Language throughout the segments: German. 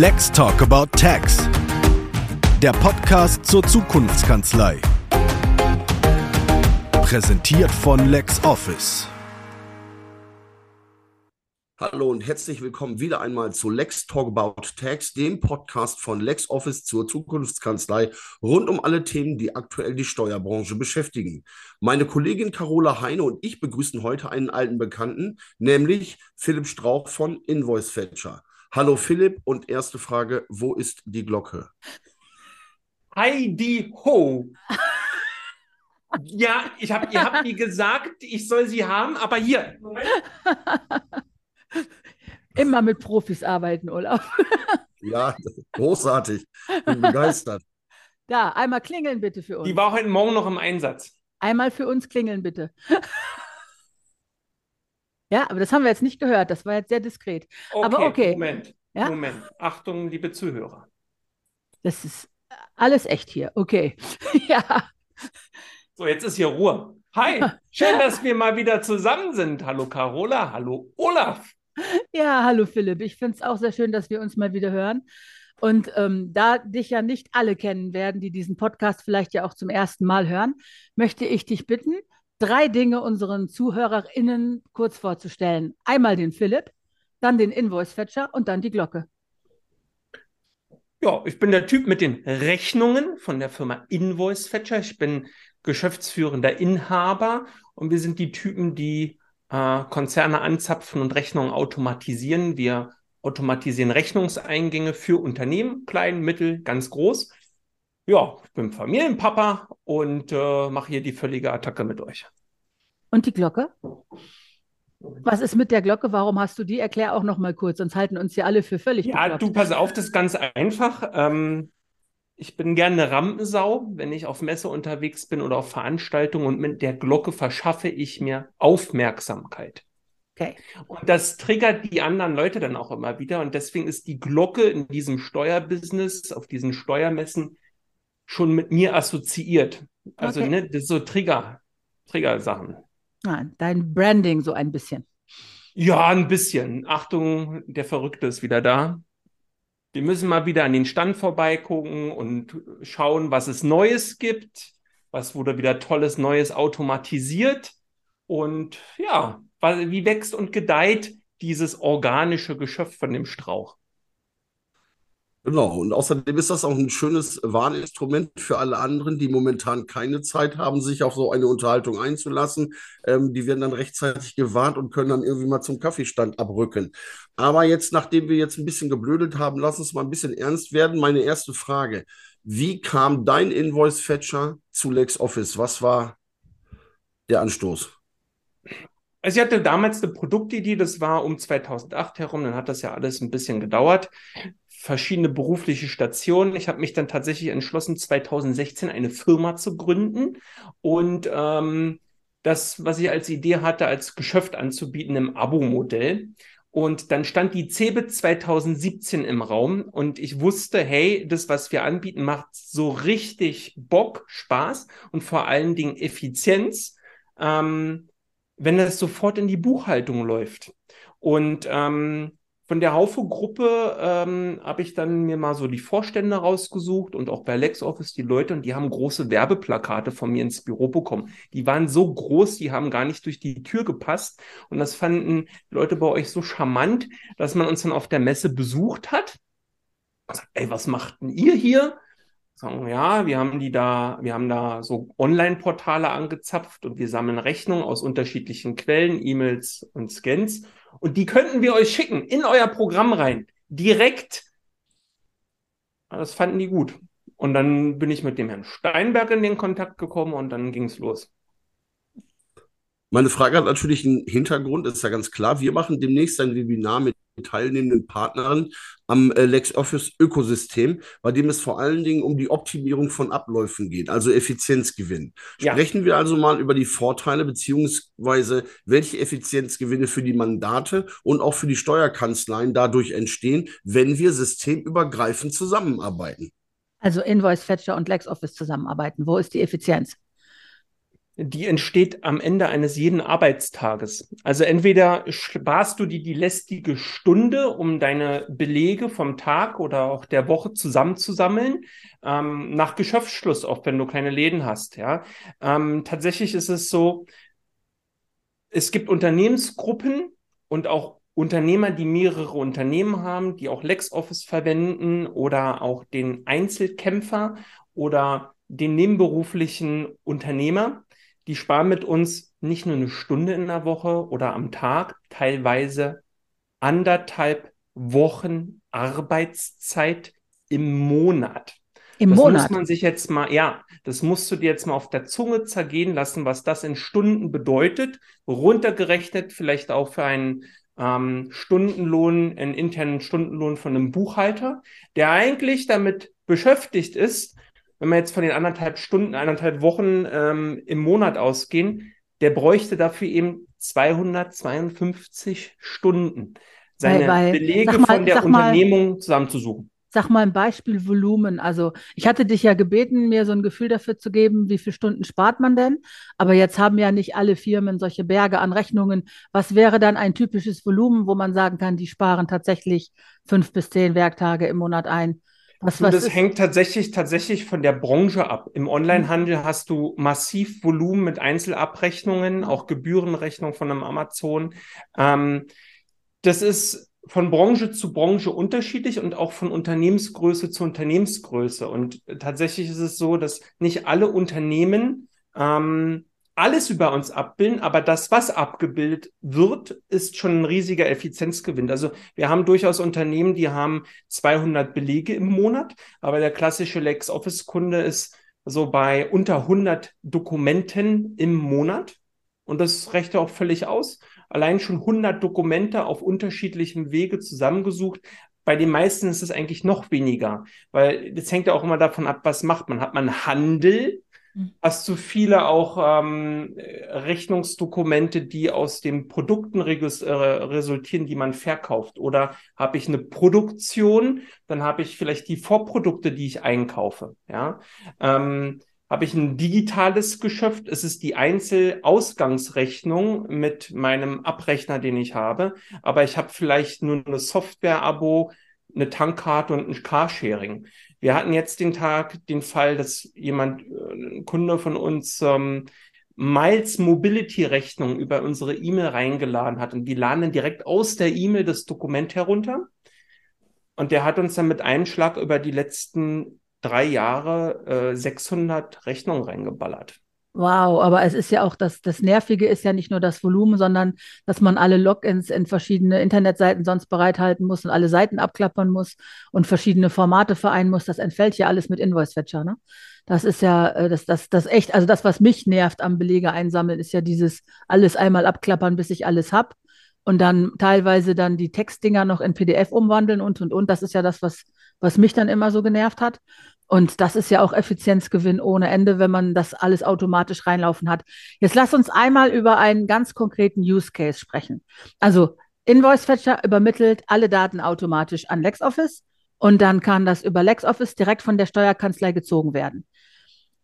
Let's Talk About Tax. Der Podcast zur Zukunftskanzlei. Präsentiert von LexOffice. Hallo und herzlich willkommen wieder einmal zu Lex Talk About Tax, dem Podcast von LexOffice zur Zukunftskanzlei rund um alle Themen, die aktuell die Steuerbranche beschäftigen. Meine Kollegin Carola Heine und ich begrüßen heute einen alten Bekannten, nämlich Philipp Strauch von Invoice Fetcher. Hallo Philipp und erste Frage, wo ist die Glocke? Heidi Ho. Ja, ich hab, ihr habt mir gesagt, ich soll sie haben, aber hier. Immer mit Profis arbeiten, Olaf. Ja, großartig. Bin begeistert. Da, einmal klingeln bitte für uns. Die war heute Morgen noch im Einsatz. Einmal für uns klingeln bitte. Ja, aber das haben wir jetzt nicht gehört. Das war jetzt sehr diskret. Okay, aber okay. Moment, Ja? Moment. Achtung, liebe Zuhörer. Das ist alles echt hier. Okay. ja. So, jetzt ist hier Ruhe. Hi, schön, dass wir mal wieder zusammen sind. Hallo Carola, hallo Olaf. Ja, hallo Philipp. Ich finde es auch sehr schön, dass wir uns mal wieder hören. Und ähm, da dich ja nicht alle kennen werden, die diesen Podcast vielleicht ja auch zum ersten Mal hören, möchte ich dich bitten, drei Dinge unseren ZuhörerInnen kurz vorzustellen. Einmal den Philipp, dann den Invoice-Fetcher und dann die Glocke. Ja, ich bin der Typ mit den Rechnungen von der Firma Invoice Fetcher. Ich bin geschäftsführender Inhaber und wir sind die Typen, die äh, Konzerne anzapfen und Rechnungen automatisieren. Wir automatisieren Rechnungseingänge für Unternehmen, klein, mittel, ganz groß. Ja, ich bin Familienpapa und äh, mache hier die völlige Attacke mit euch. Und die Glocke? Was ist mit der Glocke? Warum hast du die? Erklär auch noch mal kurz, sonst halten uns ja alle für völlig Ja, bekloppt. du, pass auf, das ist ganz einfach. Ähm, ich bin gerne eine Rampensau, wenn ich auf Messe unterwegs bin oder auf Veranstaltungen und mit der Glocke verschaffe ich mir Aufmerksamkeit. Okay. Und das triggert die anderen Leute dann auch immer wieder. Und deswegen ist die Glocke in diesem Steuerbusiness, auf diesen Steuermessen, schon mit mir assoziiert. Also, Okay. ne, das ist so Trigger, Trigger-Sachen. Ah, dein Branding so ein bisschen. Ja, ein bisschen. Achtung, der Verrückte ist wieder da. Wir müssen mal wieder an den Stand vorbeigucken und schauen, was es Neues gibt. Was wurde wieder Tolles Neues automatisiert? Und ja, wie wächst und gedeiht dieses organische Geschöpf von dem Strauch? Genau, und außerdem ist das auch ein schönes Warninstrument für alle anderen, die momentan keine Zeit haben, sich auf so eine Unterhaltung einzulassen. Ähm, die werden dann rechtzeitig gewarnt und können dann irgendwie mal zum Kaffeestand abrücken. Aber jetzt, nachdem wir jetzt ein bisschen geblödelt haben, lass uns mal ein bisschen ernst werden. Meine erste Frage: Wie kam dein Invoice-Fetcher zu LexOffice? Was war der Anstoß? Also ich hatte damals eine Produktidee, das war um 2008 herum, dann hat das ja alles ein bisschen gedauert. Verschiedene berufliche Stationen. Ich habe mich dann tatsächlich entschlossen, 2016 eine Firma zu gründen und ähm, das, was ich als Idee hatte, als Geschäft anzubieten im Abo-Modell. Und dann stand die CeBIT 2017 im Raum und ich wusste, hey, das, was wir anbieten, macht so richtig Bock, Spaß und vor allen Dingen Effizienz. Ähm, wenn das sofort in die Buchhaltung läuft. Und ähm, von der Haufe-Gruppe ähm, habe ich dann mir mal so die Vorstände rausgesucht und auch bei LexOffice die Leute und die haben große Werbeplakate von mir ins Büro bekommen. Die waren so groß, die haben gar nicht durch die Tür gepasst. Und das fanden Leute bei euch so charmant, dass man uns dann auf der Messe besucht hat. Sagt, ey, was macht denn ihr hier? Sagen, ja, wir haben die da, wir haben da so Online-Portale angezapft und wir sammeln Rechnungen aus unterschiedlichen Quellen, E-Mails und Scans. Und die könnten wir euch schicken in euer Programm rein. Direkt. Ja, Das fanden die gut. Und dann bin ich mit dem Herrn Steinberg in den Kontakt gekommen und dann ging's los. Meine Frage hat natürlich einen Hintergrund, ist ja ganz klar. Wir machen demnächst ein Webinar mit teilnehmenden Partnern am äh, LexOffice Ökosystem, bei dem es vor allen Dingen um die Optimierung von Abläufen geht, also Effizienzgewinn. Ja. Sprechen wir also mal über die Vorteile beziehungsweise welche Effizienzgewinne für die Mandate und auch für die Steuerkanzleien dadurch entstehen, wenn wir systemübergreifend zusammenarbeiten. Also Invoice Fetcher und LexOffice zusammenarbeiten. Wo ist die Effizienz? Die entsteht am Ende eines jeden Arbeitstages. Also entweder sparst du dir die lästige Stunde, um deine Belege vom Tag oder auch der Woche zusammenzusammeln, ähm, nach Geschäftsschluss, auch wenn du kleine Läden hast. Ja, ähm, tatsächlich ist es so, es gibt Unternehmensgruppen und auch Unternehmer, die mehrere Unternehmen haben, die auch LexOffice verwenden oder auch den Einzelkämpfer oder den nebenberuflichen Unternehmer die sparen mit uns nicht nur eine Stunde in der Woche oder am Tag, teilweise anderthalb Wochen Arbeitszeit im Monat. Im das Monat. muss man sich jetzt mal, ja, das musst du dir jetzt mal auf der Zunge zergehen lassen, was das in Stunden bedeutet. Runtergerechnet vielleicht auch für einen ähm, Stundenlohn, einen internen Stundenlohn von einem Buchhalter, der eigentlich damit beschäftigt ist, wenn wir jetzt von den anderthalb Stunden, anderthalb Wochen ähm, im Monat ausgehen, der bräuchte dafür eben 252 Stunden, seine Weil- weil- Belege mal- von der sag mal- Unternehmung zusammenzusuchen. Sag mal ein Beispiel Volumen. Also ich hatte dich ja gebeten, mir so ein Gefühl dafür zu geben, wie viele Stunden spart man denn? Aber jetzt haben ja nicht alle Firmen solche Berge an Rechnungen. Was wäre dann ein typisches Volumen, wo man sagen kann, die sparen tatsächlich fünf bis zehn Werktage im Monat ein? Was, was das ist- hängt tatsächlich, tatsächlich von der Branche ab. Im Onlinehandel hast du massiv Volumen mit Einzelabrechnungen, auch Gebührenrechnung von einem Amazon. Ähm, das ist von Branche zu Branche unterschiedlich und auch von Unternehmensgröße zu Unternehmensgröße. Und tatsächlich ist es so, dass nicht alle Unternehmen ähm, alles über uns abbilden, aber das, was abgebildet wird, ist schon ein riesiger Effizienzgewinn. Also wir haben durchaus Unternehmen, die haben 200 Belege im Monat, aber der klassische LexOffice-Kunde ist so bei unter 100 Dokumenten im Monat. Und das reicht ja auch völlig aus. Allein schon 100 Dokumente auf unterschiedlichem Wege zusammengesucht. Bei den meisten ist es eigentlich noch weniger, weil das hängt ja auch immer davon ab, was macht man. Hat man Handel? Hast du viele auch ähm, Rechnungsdokumente, die aus den Produkten äh, resultieren, die man verkauft? Oder habe ich eine Produktion, dann habe ich vielleicht die Vorprodukte, die ich einkaufe. Ja, ähm, habe ich ein digitales Geschäft? Es ist die Einzelausgangsrechnung mit meinem Abrechner, den ich habe, aber ich habe vielleicht nur eine Software-Abo, eine Tankkarte und ein Carsharing. Wir hatten jetzt den Tag den Fall, dass jemand, ein Kunde von uns, ähm, Miles Mobility Rechnung über unsere E-Mail reingeladen hat und die laden dann direkt aus der E-Mail das Dokument herunter. Und der hat uns dann mit einem Schlag über die letzten drei Jahre äh, 600 Rechnungen reingeballert. Wow, aber es ist ja auch das, das Nervige ist ja nicht nur das Volumen, sondern dass man alle Logins in verschiedene Internetseiten sonst bereithalten muss und alle Seiten abklappern muss und verschiedene Formate vereinen muss. Das entfällt ja alles mit Invoice Fetcher, ne? Das ist ja, äh, das, das, das echt, also das, was mich nervt am Belege einsammeln, ist ja dieses alles einmal abklappern, bis ich alles hab und dann teilweise dann die Textdinger noch in PDF umwandeln und und und. Das ist ja das, was, was mich dann immer so genervt hat. Und das ist ja auch Effizienzgewinn ohne Ende, wenn man das alles automatisch reinlaufen hat. Jetzt lass uns einmal über einen ganz konkreten Use Case sprechen. Also Invoice Fetcher übermittelt alle Daten automatisch an LexOffice und dann kann das über LexOffice direkt von der Steuerkanzlei gezogen werden.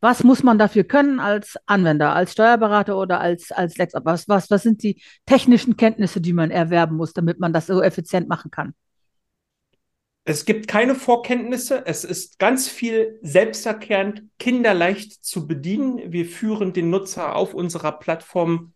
Was muss man dafür können als Anwender, als Steuerberater oder als, als LexOffice? Was, was, was sind die technischen Kenntnisse, die man erwerben muss, damit man das so effizient machen kann? Es gibt keine Vorkenntnisse. Es ist ganz viel selbsterklärend, kinderleicht zu bedienen. Wir führen den Nutzer auf unserer Plattform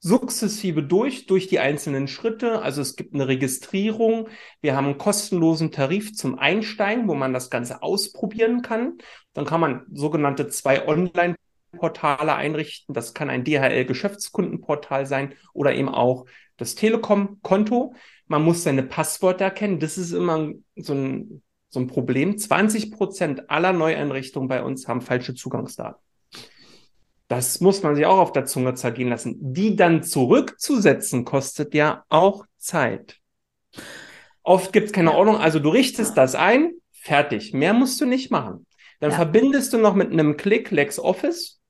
sukzessive durch, durch die einzelnen Schritte. Also es gibt eine Registrierung. Wir haben einen kostenlosen Tarif zum Einsteigen, wo man das Ganze ausprobieren kann. Dann kann man sogenannte zwei Online Portale einrichten. Das kann ein DHL-Geschäftskundenportal sein oder eben auch das Telekom-Konto. Man muss seine Passwörter erkennen. Das ist immer so ein, so ein Problem. 20 Prozent aller Neueinrichtungen bei uns haben falsche Zugangsdaten. Das muss man sich auch auf der Zunge zergehen lassen. Die dann zurückzusetzen, kostet ja auch Zeit. Oft gibt es keine Ordnung. Also du richtest das ein, fertig. Mehr musst du nicht machen. Dann Ja. verbindest du noch mit einem Klick LexOffice,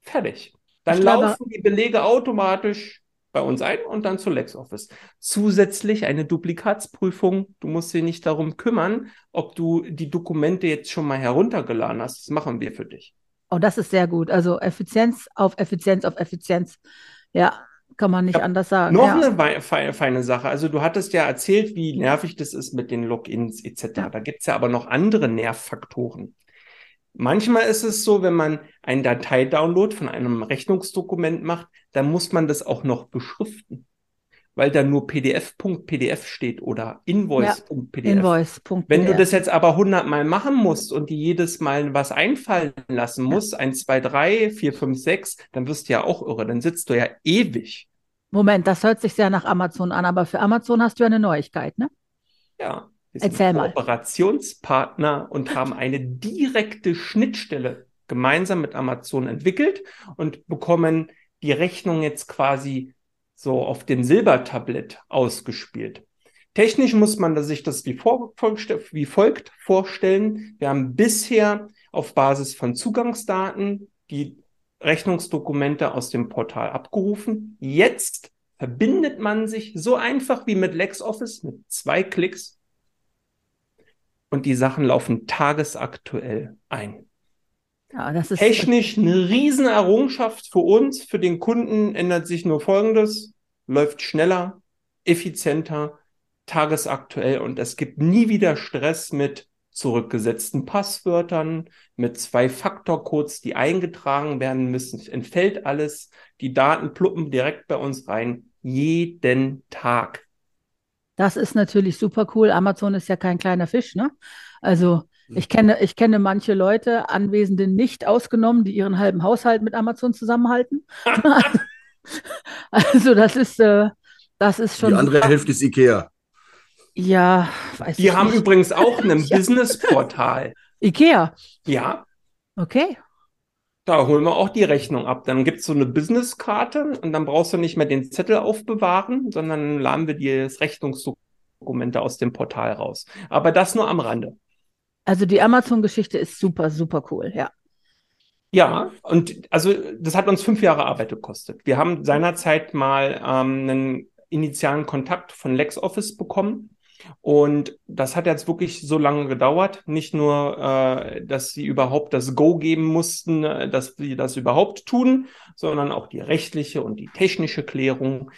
fertig. Dann Ich glaube- laufen die Belege automatisch bei uns ein und dann zu LexOffice. Zusätzlich eine Duplikatsprüfung. Du musst dich nicht darum kümmern, ob du die Dokumente jetzt schon mal heruntergeladen hast. Das machen wir für dich. Oh, das ist sehr gut. Also Effizienz auf Effizienz auf Effizienz. Ja, kann man nicht Ja, anders sagen. Noch ja. eine feine, feine Sache. Also du hattest ja erzählt, wie nervig das ist mit den Logins etc. Ja. Da gibt es ja aber noch andere Nervfaktoren. Manchmal ist es so, wenn man einen Dateidownload von einem Rechnungsdokument macht, dann muss man das auch noch beschriften, weil da nur PDF.pdf steht oder Invoice.pdf. Invoice.pdf. Wenn du das jetzt aber 100 Mal machen musst und die jedes Mal was einfallen lassen musst, 1, 2, 3, 4, 5, 6, dann wirst du ja auch irre. Dann sitzt du ja ewig. Moment, das hört sich sehr nach Amazon an, aber für Amazon hast du ja eine Neuigkeit, ne? Ja, wir Erzähl sind mal. Kooperationspartner und haben eine direkte Schnittstelle gemeinsam mit Amazon entwickelt und bekommen die Rechnung jetzt quasi so auf dem Silbertablett ausgespielt. Technisch muss man sich das wie, vor, wie folgt vorstellen. Wir haben bisher auf Basis von Zugangsdaten die Rechnungsdokumente aus dem Portal abgerufen. Jetzt verbindet man sich so einfach wie mit LexOffice mit zwei Klicks und die Sachen laufen tagesaktuell ein. Ja, das ist Technisch eine Riesenerrungenschaft für uns. Für den Kunden ändert sich nur Folgendes. Läuft schneller, effizienter, tagesaktuell und es gibt nie wieder Stress mit zurückgesetzten Passwörtern, mit Zwei-Faktor-Codes, die eingetragen werden müssen. Es entfällt alles. Die Daten pluppen direkt bei uns rein. Jeden Tag. Das ist natürlich super cool. Amazon ist ja kein kleiner Fisch, ne? Also ich kenne, ich kenne manche Leute, Anwesende nicht ausgenommen, die ihren halben Haushalt mit Amazon zusammenhalten. Also das ist, äh, das ist schon Die andere super. Hälfte ist Ikea. Ja, weiß Die ich haben nicht. übrigens auch ein Ja. Business-Portal. Ikea. Ja, Okay. Da holen wir auch die Rechnung ab. Dann gibt's so eine Businesskarte und dann brauchst du nicht mehr den Zettel aufbewahren, sondern laden wir dir das Rechnungsdokumente aus dem Portal raus. Aber das nur am Rande. Also die Amazon-Geschichte ist super, super cool, ja. Ja, und also das hat uns fünf Jahre Arbeit gekostet. Wir haben seinerzeit mal ähm, einen initialen Kontakt von LexOffice bekommen. Und das hat jetzt wirklich so lange gedauert. Nicht nur, äh, dass sie überhaupt das Go geben mussten, äh, dass sie das überhaupt tun, sondern auch die rechtliche und die technische Klärung.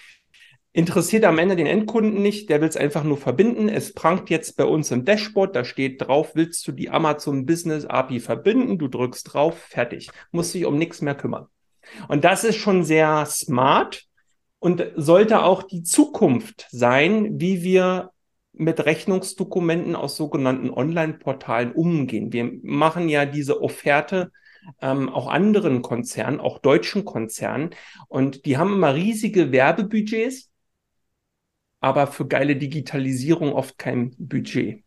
Interessiert am Ende den Endkunden nicht, der will es einfach nur verbinden. Es prangt jetzt bei uns im Dashboard, da steht drauf, willst du die Amazon Business API verbinden? Du drückst drauf, fertig. Muss sich um nichts mehr kümmern. Und das ist schon sehr smart und sollte auch die Zukunft sein, wie wir mit Rechnungsdokumenten aus sogenannten Online-Portalen umgehen. Wir machen ja diese Offerte ähm, auch anderen Konzernen, auch deutschen Konzernen, und die haben immer riesige Werbebudgets, aber für geile Digitalisierung oft kein Budget.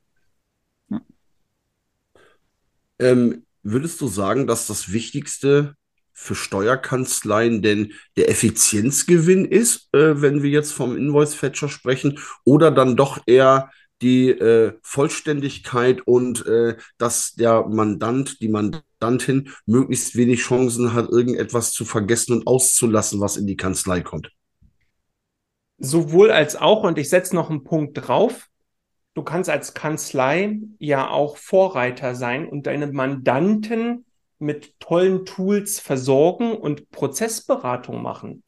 Ähm, würdest du sagen, dass das Wichtigste für Steuerkanzleien denn der Effizienzgewinn ist, äh, wenn wir jetzt vom Invoice-Fetcher sprechen, oder dann doch eher die äh, Vollständigkeit und äh, dass der Mandant, die Mandantin möglichst wenig Chancen hat, irgendetwas zu vergessen und auszulassen, was in die Kanzlei kommt? Sowohl als auch, und ich setze noch einen Punkt drauf, du kannst als Kanzlei ja auch Vorreiter sein und deine Mandanten mit tollen Tools versorgen und Prozessberatung machen.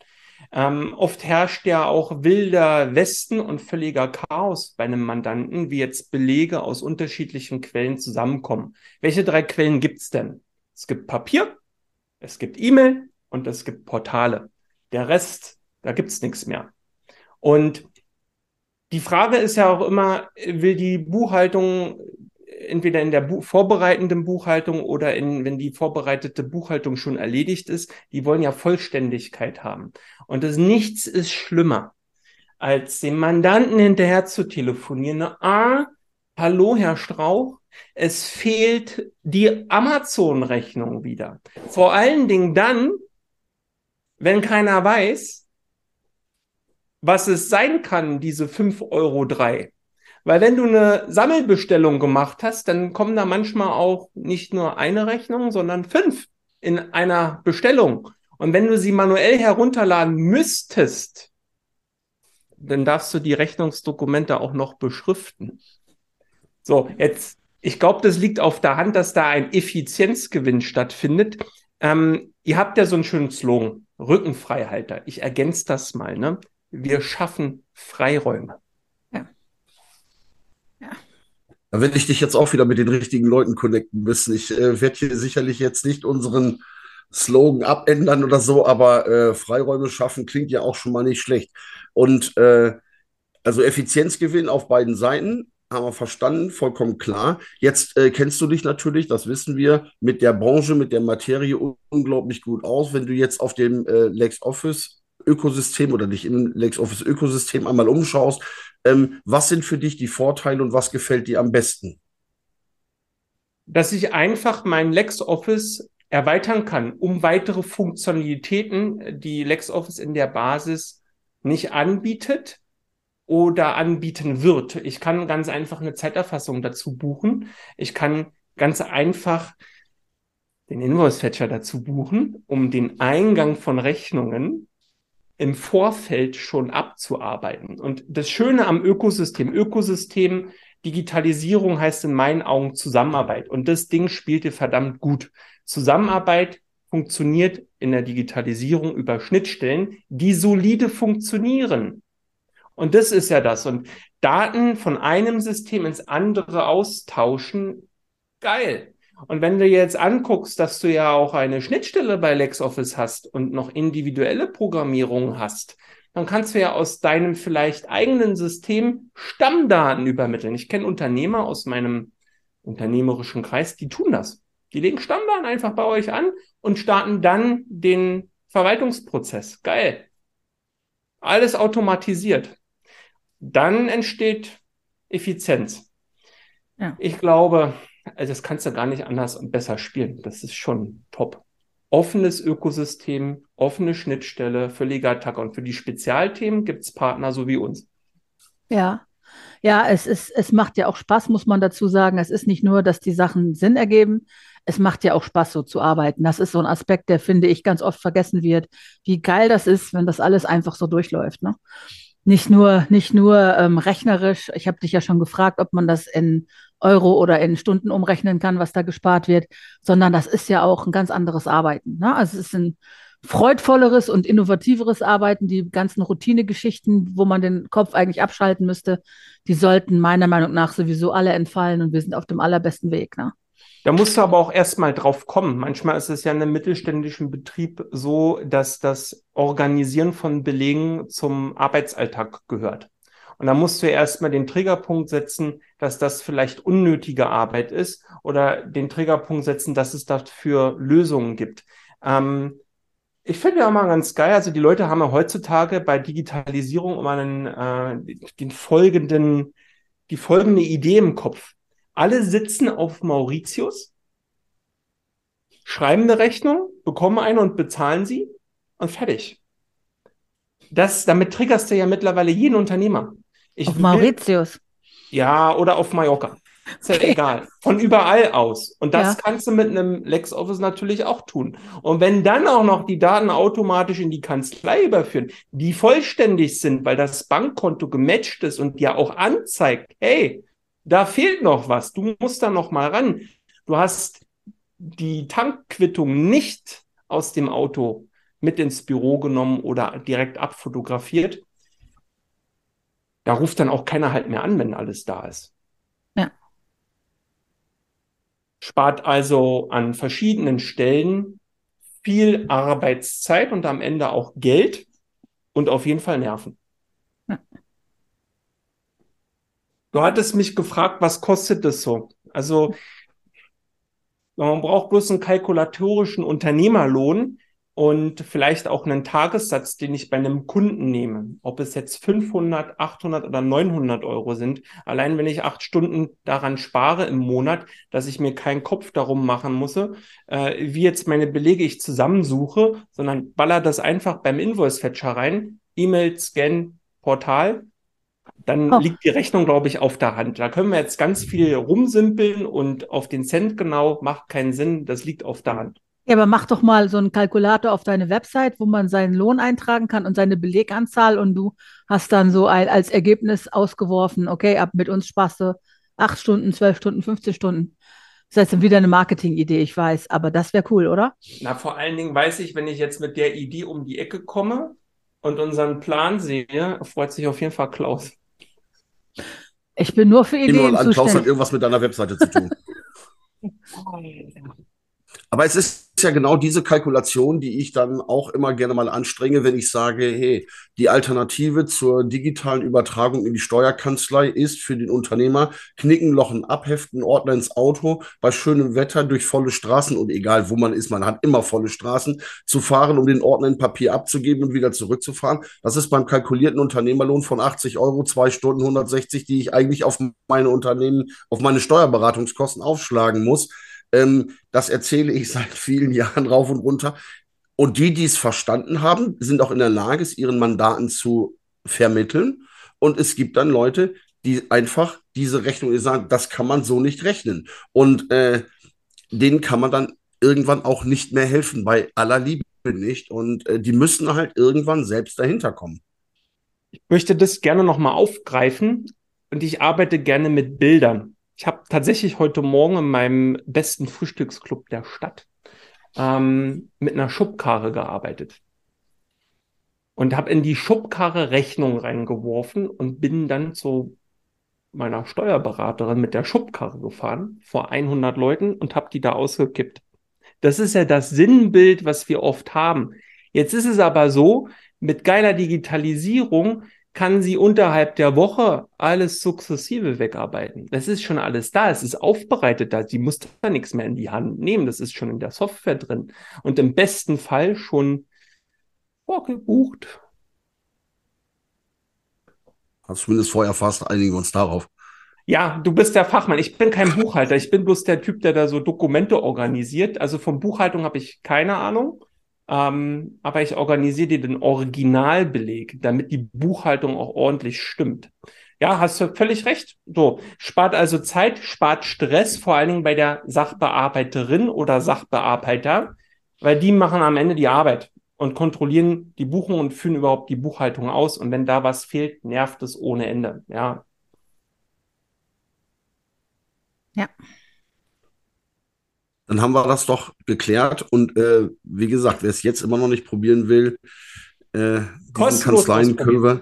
Ähm, oft herrscht ja auch wilder Westen und völliger Chaos bei einem Mandanten, wie jetzt Belege aus unterschiedlichen Quellen zusammenkommen. Welche drei Quellen gibt's denn? Es gibt Papier, es gibt E-Mail und es gibt Portale. Der Rest, da gibt's nichts mehr. Und die Frage ist ja auch immer, will die Buchhaltung entweder in der Bu vorbereitenden Buchhaltung oder in, wenn die vorbereitete Buchhaltung schon erledigt ist, die wollen ja Vollständigkeit haben. Und das nichts ist schlimmer, als dem Mandanten hinterher zu telefonieren. Ah, hallo, Herr Strauch, es fehlt die Amazon-Rechnung wieder. Vor allen Dingen dann, wenn keiner weiß, was es sein kann, diese 5,03 Euro. Weil wenn du eine Sammelbestellung gemacht hast, dann kommen da manchmal auch nicht nur eine Rechnung, sondern fünf in einer Bestellung. Und wenn du sie manuell herunterladen müsstest, dann darfst du die Rechnungsdokumente auch noch beschriften. So, jetzt, ich glaube, das liegt auf der Hand, dass da ein Effizienzgewinn stattfindet. Ähm, ihr habt ja so einen schönen Slogan, Rückenfreihalter. Ich ergänze das mal, ne? Wir schaffen Freiräume. Ja. ja. Da werde ich dich jetzt auch wieder mit den richtigen Leuten connecten müssen. Ich äh, werde hier sicherlich jetzt nicht unseren Slogan abändern oder so, aber äh, Freiräume schaffen klingt ja auch schon mal nicht schlecht. Und äh, also Effizienzgewinn auf beiden Seiten haben wir verstanden, vollkommen klar. Jetzt äh, kennst du dich natürlich, das wissen wir, mit der Branche, mit der Materie unglaublich gut aus. Wenn du jetzt auf dem äh, LexOffice Ökosystem oder dich im LexOffice Ökosystem einmal umschaust, ähm, was sind für dich die Vorteile und was gefällt dir am besten? Dass ich einfach mein LexOffice erweitern kann, um weitere Funktionalitäten, die LexOffice in der Basis nicht anbietet oder anbieten wird. Ich kann ganz einfach eine Zeiterfassung dazu buchen. Ich kann ganz einfach den Invoice-Fetcher dazu buchen, um den Eingang von Rechnungen im Vorfeld schon abzuarbeiten. Und das Schöne am Ökosystem, Ökosystem Digitalisierung heißt in meinen Augen Zusammenarbeit. Und das Ding spielte verdammt gut. Zusammenarbeit funktioniert in der Digitalisierung über Schnittstellen, die solide funktionieren. Und das ist ja das. Und Daten von einem System ins andere austauschen, geil. Und wenn du jetzt anguckst, dass du ja auch eine Schnittstelle bei LexOffice hast und noch individuelle Programmierungen hast, dann kannst du ja aus deinem vielleicht eigenen System Stammdaten übermitteln. Ich kenne Unternehmer aus meinem unternehmerischen Kreis, die tun das. Die legen Stammdaten einfach bei euch an und starten dann den Verwaltungsprozess. Geil. Alles automatisiert dann entsteht Effizienz. Ja. Ich glaube, also das kannst du gar nicht anders und besser spielen. Das ist schon top. Offenes Ökosystem, offene Schnittstelle für Legaltag und für die Spezialthemen gibt es Partner so wie uns. Ja, ja, es ist, es macht ja auch Spaß, muss man dazu sagen. Es ist nicht nur, dass die Sachen Sinn ergeben. Es macht ja auch Spaß, so zu arbeiten. Das ist so ein Aspekt, der, finde ich, ganz oft vergessen wird, wie geil das ist, wenn das alles einfach so durchläuft. Ne? nicht nur, nicht nur ähm, rechnerisch. Ich habe dich ja schon gefragt, ob man das in Euro oder in Stunden umrechnen kann, was da gespart wird, sondern das ist ja auch ein ganz anderes Arbeiten. Ne? Also es ist ein freudvolleres und innovativeres Arbeiten. Die ganzen Routinegeschichten, wo man den Kopf eigentlich abschalten müsste, die sollten meiner Meinung nach sowieso alle entfallen und wir sind auf dem allerbesten Weg. Ne? Da musst du aber auch erstmal drauf kommen. Manchmal ist es ja in einem mittelständischen Betrieb so, dass das Organisieren von Belegen zum Arbeitsalltag gehört. Und da musst du erstmal den Triggerpunkt setzen, dass das vielleicht unnötige Arbeit ist oder den Triggerpunkt setzen, dass es dafür Lösungen gibt. Ähm, ich finde ja mal ganz geil, also die Leute haben ja heutzutage bei Digitalisierung immer einen, äh, den folgenden, die folgende Idee im Kopf. Alle sitzen auf Mauritius, schreiben eine Rechnung, bekommen eine und bezahlen sie und fertig. Das, damit triggerst du ja mittlerweile jeden Unternehmer. Ich auf will, Mauritius. Ja, oder auf Mallorca. Ist ja okay. egal. Von überall aus. Und das ja. kannst du mit einem LexOffice natürlich auch tun. Und wenn dann auch noch die Daten automatisch in die Kanzlei überführen, die vollständig sind, weil das Bankkonto gematcht ist und dir auch anzeigt, hey, da fehlt noch was. Du musst da noch mal ran. Du hast die Tankquittung nicht aus dem Auto mit ins Büro genommen oder direkt abfotografiert. Da ruft dann auch keiner halt mehr an, wenn alles da ist. Ja. Spart also an verschiedenen Stellen viel Arbeitszeit und am Ende auch Geld und auf jeden Fall Nerven. Ja. Du hattest mich gefragt, was kostet das so? Also man braucht bloß einen kalkulatorischen Unternehmerlohn und vielleicht auch einen Tagessatz, den ich bei einem Kunden nehme. Ob es jetzt 500, 800 oder 900 Euro sind. Allein wenn ich acht Stunden daran spare im Monat, dass ich mir keinen Kopf darum machen muss, äh, wie jetzt meine Belege ich zusammensuche, sondern baller das einfach beim Invoice-Fetcher rein, E-Mail, Scan, Portal dann oh. liegt die Rechnung, glaube ich, auf der Hand. Da können wir jetzt ganz viel rumsimpeln und auf den Cent genau macht keinen Sinn. Das liegt auf der Hand. Ja, aber mach doch mal so einen Kalkulator auf deine Website, wo man seinen Lohn eintragen kann und seine Beleganzahl und du hast dann so ein, als Ergebnis ausgeworfen, okay, ab mit uns sparst du acht Stunden, zwölf Stunden, 15 Stunden. Das ist jetzt wieder eine Marketing-Idee, ich weiß, aber das wäre cool, oder? Na, vor allen Dingen weiß ich, wenn ich jetzt mit der Idee um die Ecke komme und unseren Plan sehe, freut sich auf jeden Fall Klaus. Ich bin nur für Ideen an, Klaus hat irgendwas mit deiner Webseite zu tun. Aber es ist ja genau diese Kalkulation, die ich dann auch immer gerne mal anstrenge, wenn ich sage, hey, die Alternative zur digitalen Übertragung in die Steuerkanzlei ist für den Unternehmer knicken, lochen, abheften, Ordner ins Auto, bei schönem Wetter durch volle Straßen und egal wo man ist, man hat immer volle Straßen, zu fahren, um den Ordner in Papier abzugeben und wieder zurückzufahren. Das ist beim kalkulierten Unternehmerlohn von 80 Euro, zwei Stunden 160, die ich eigentlich auf meine Unternehmen, auf meine Steuerberatungskosten aufschlagen muss. Ähm, das erzähle ich seit vielen Jahren rauf und runter. Und die, die es verstanden haben, sind auch in der Lage, es ihren Mandaten zu vermitteln. Und es gibt dann Leute, die einfach diese Rechnung sagen, das kann man so nicht rechnen. Und äh, denen kann man dann irgendwann auch nicht mehr helfen, bei aller Liebe nicht. Und äh, die müssen halt irgendwann selbst dahinter kommen. Ich möchte das gerne nochmal aufgreifen und ich arbeite gerne mit Bildern. Ich habe tatsächlich heute Morgen in meinem besten Frühstücksclub der Stadt ähm, mit einer Schubkarre gearbeitet. Und habe in die Schubkarre Rechnung reingeworfen und bin dann zu meiner Steuerberaterin mit der Schubkarre gefahren vor 100 Leuten und habe die da ausgekippt. Das ist ja das Sinnbild, was wir oft haben. Jetzt ist es aber so, mit geiler Digitalisierung kann sie unterhalb der Woche alles sukzessive wegarbeiten. Das ist schon alles da, es ist aufbereitet da. Sie muss da nichts mehr in die Hand nehmen, das ist schon in der Software drin. Und im besten Fall schon vorgebucht. Hast zumindest vorher fast, einigen wir uns darauf. Ja, du bist der Fachmann. Ich bin kein Buchhalter. Ich bin bloß der Typ, der da so Dokumente organisiert. Also von Buchhaltung habe ich keine Ahnung. Ähm, aber ich organisiere dir den Originalbeleg, damit die Buchhaltung auch ordentlich stimmt. Ja, hast du völlig recht. So, spart also Zeit, spart Stress, vor allen Dingen bei der Sachbearbeiterin oder Sachbearbeiter, weil die machen am Ende die Arbeit und kontrollieren die Buchung und führen überhaupt die Buchhaltung aus. Und wenn da was fehlt, nervt es ohne Ende. Ja. Ja. Dann haben wir das doch geklärt. Und äh, wie gesagt, wer es jetzt immer noch nicht probieren will, äh, Kanzleien können wir.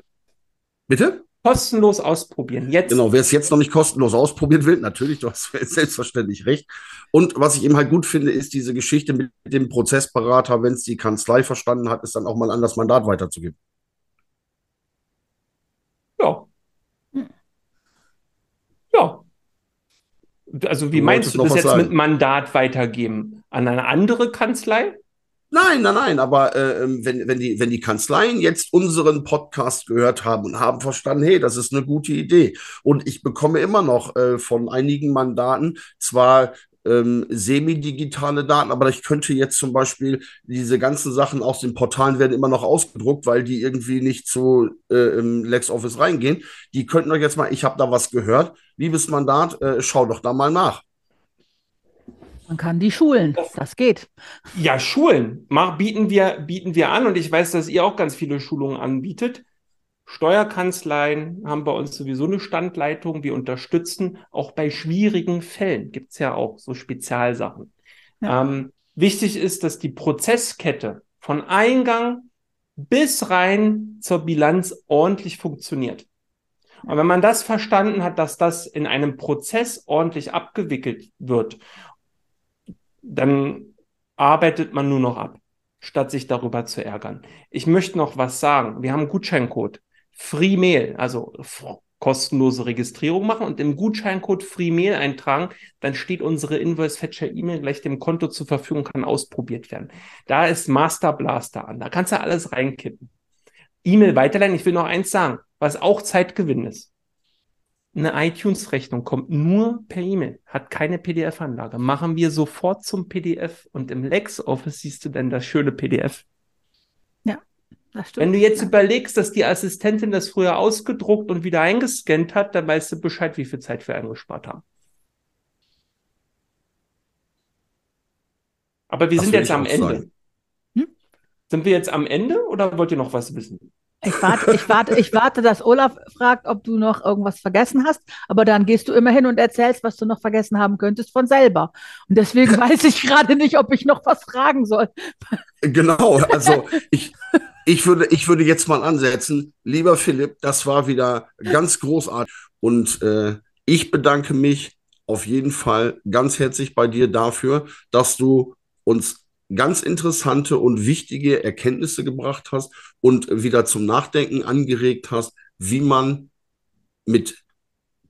Bitte? Kostenlos ausprobieren. Jetzt. Genau, wer es jetzt noch nicht kostenlos ausprobieren will, natürlich, du hast selbstverständlich recht. Und was ich eben halt gut finde, ist diese Geschichte mit dem Prozessberater, wenn es die Kanzlei verstanden hat, ist dann auch mal an das Mandat weiterzugeben. Ja. Ja. Also wie Du meinst du das jetzt sagen. mit Mandat weitergeben? An eine andere Kanzlei? Nein, nein, nein, aber äh, ähm, wenn, wenn, die, wenn die Kanzleien jetzt unseren Podcast gehört haben und haben verstanden, hey, das ist eine gute Idee. Und ich bekomme immer noch äh, von einigen Mandaten zwar ähm, semi-digitale Daten, aber ich könnte jetzt zum Beispiel diese ganzen Sachen aus den Portalen werden immer noch ausgedruckt, weil die irgendwie nicht zu äh, im LexOffice reingehen. Die könnten euch jetzt mal, ich habe da was gehört, liebes Mandat, äh, schau doch da mal nach. Man kann die schulen. Das geht. Ja, Schulen mach, bieten wir, bieten wir an und ich weiß, dass ihr auch ganz viele Schulungen anbietet. Steuerkanzleien haben bei uns sowieso eine Standleitung. Wir unterstützen auch bei schwierigen Fällen. Gibt's ja auch so Spezialsachen. Ja. Ähm, wichtig ist, dass die Prozesskette von Eingang bis rein zur Bilanz ordentlich funktioniert. Und wenn man das verstanden hat, dass das in einem Prozess ordentlich abgewickelt wird, dann arbeitet man nur noch ab, statt sich darüber zu ärgern. Ich möchte noch was sagen. Wir haben einen Gutscheincode. Free Mail, also kostenlose Registrierung machen und im Gutscheincode Free Mail eintragen, dann steht unsere Invoice Fetcher E-Mail gleich dem Konto zur Verfügung, kann ausprobiert werden. Da ist Master Blaster an, da kannst du alles reinkippen. E-Mail weiterleiten, ich will noch eins sagen, was auch Zeitgewinn ist. Eine iTunes-Rechnung kommt nur per E-Mail, hat keine PDF-Anlage. Machen wir sofort zum PDF und im LexOffice siehst du dann das schöne PDF. Wenn du jetzt ja. überlegst, dass die Assistentin das früher ausgedruckt und wieder eingescannt hat, dann weißt du Bescheid, wie viel Zeit wir eingespart haben. Aber wir Das sind jetzt am Ende. Hm? Sind wir jetzt am Ende oder wollt ihr noch was wissen? Ich warte, ich warte, ich warte, dass Olaf fragt, ob du noch irgendwas vergessen hast, aber dann gehst du immer hin und erzählst, was du noch vergessen haben könntest von selber. Und deswegen weiß ich gerade nicht, ob ich noch was fragen soll. Genau, also ich, ich, würde, ich würde jetzt mal ansetzen. Lieber Philipp, das war wieder ganz großartig. Und äh, ich bedanke mich auf jeden Fall ganz herzlich bei dir dafür, dass du uns ganz interessante und wichtige Erkenntnisse gebracht hast und wieder zum Nachdenken angeregt hast, wie man mit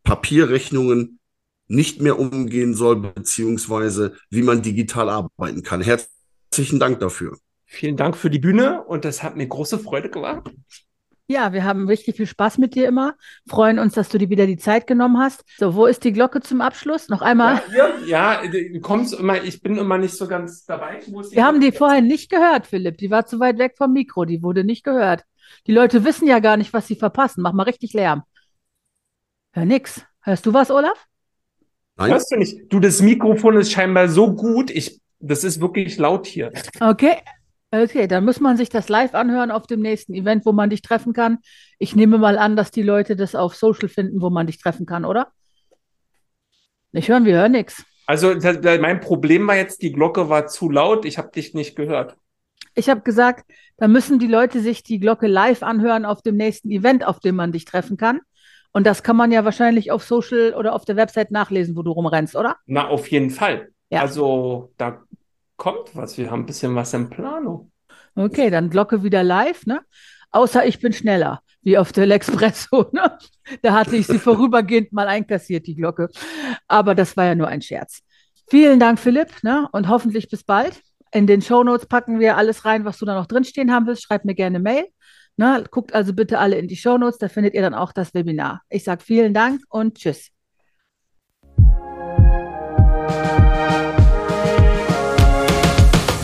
Papierrechnungen nicht mehr umgehen soll, beziehungsweise wie man digital arbeiten kann. Herzlichen Dank dafür. Vielen Dank für die Bühne und das hat mir große Freude gemacht. Ja, wir haben richtig viel Spaß mit dir immer. Freuen uns, dass du dir wieder die Zeit genommen hast. So, wo ist die Glocke zum Abschluss? Noch einmal. Ja, ja, ja du kommst immer, ich bin immer nicht so ganz dabei. wir haben die vorher nicht gehört, Philipp. Die war zu weit weg vom Mikro, die wurde nicht gehört. Die Leute wissen ja gar nicht, was sie verpassen. Mach mal richtig Lärm. Hör nix. Hörst du was, Olaf? Nein. Hörst du nicht? Du, das Mikrofon ist scheinbar so gut. Ich, das ist wirklich laut hier. Okay, Okay, dann muss man sich das live anhören auf dem nächsten Event, wo man dich treffen kann. Ich nehme mal an, dass die Leute das auf Social finden, wo man dich treffen kann, oder? Nicht hören, wir hören nichts. Also mein Problem war jetzt, die Glocke war zu laut, ich habe dich nicht gehört. Ich habe gesagt, da müssen die Leute sich die Glocke live anhören auf dem nächsten Event, auf dem man dich treffen kann. Und das kann man ja wahrscheinlich auf Social oder auf der Website nachlesen, wo du rumrennst, oder? Na, auf jeden Fall. Ja. Also da kommt was. Wir haben ein bisschen was im Plano. Okay, dann Glocke wieder live, ne? Außer ich bin schneller, wie auf der L'Expresso. Ne? Da hatte ich sie vorübergehend mal einkassiert, die Glocke. Aber das war ja nur ein Scherz. Vielen Dank, Philipp, ne? und hoffentlich bis bald. In den Shownotes packen wir alles rein, was du da noch drinstehen haben willst. Schreib mir gerne Mail. Ne? Guckt also bitte alle in die Shownotes, da findet ihr dann auch das Webinar. Ich sage vielen Dank und tschüss.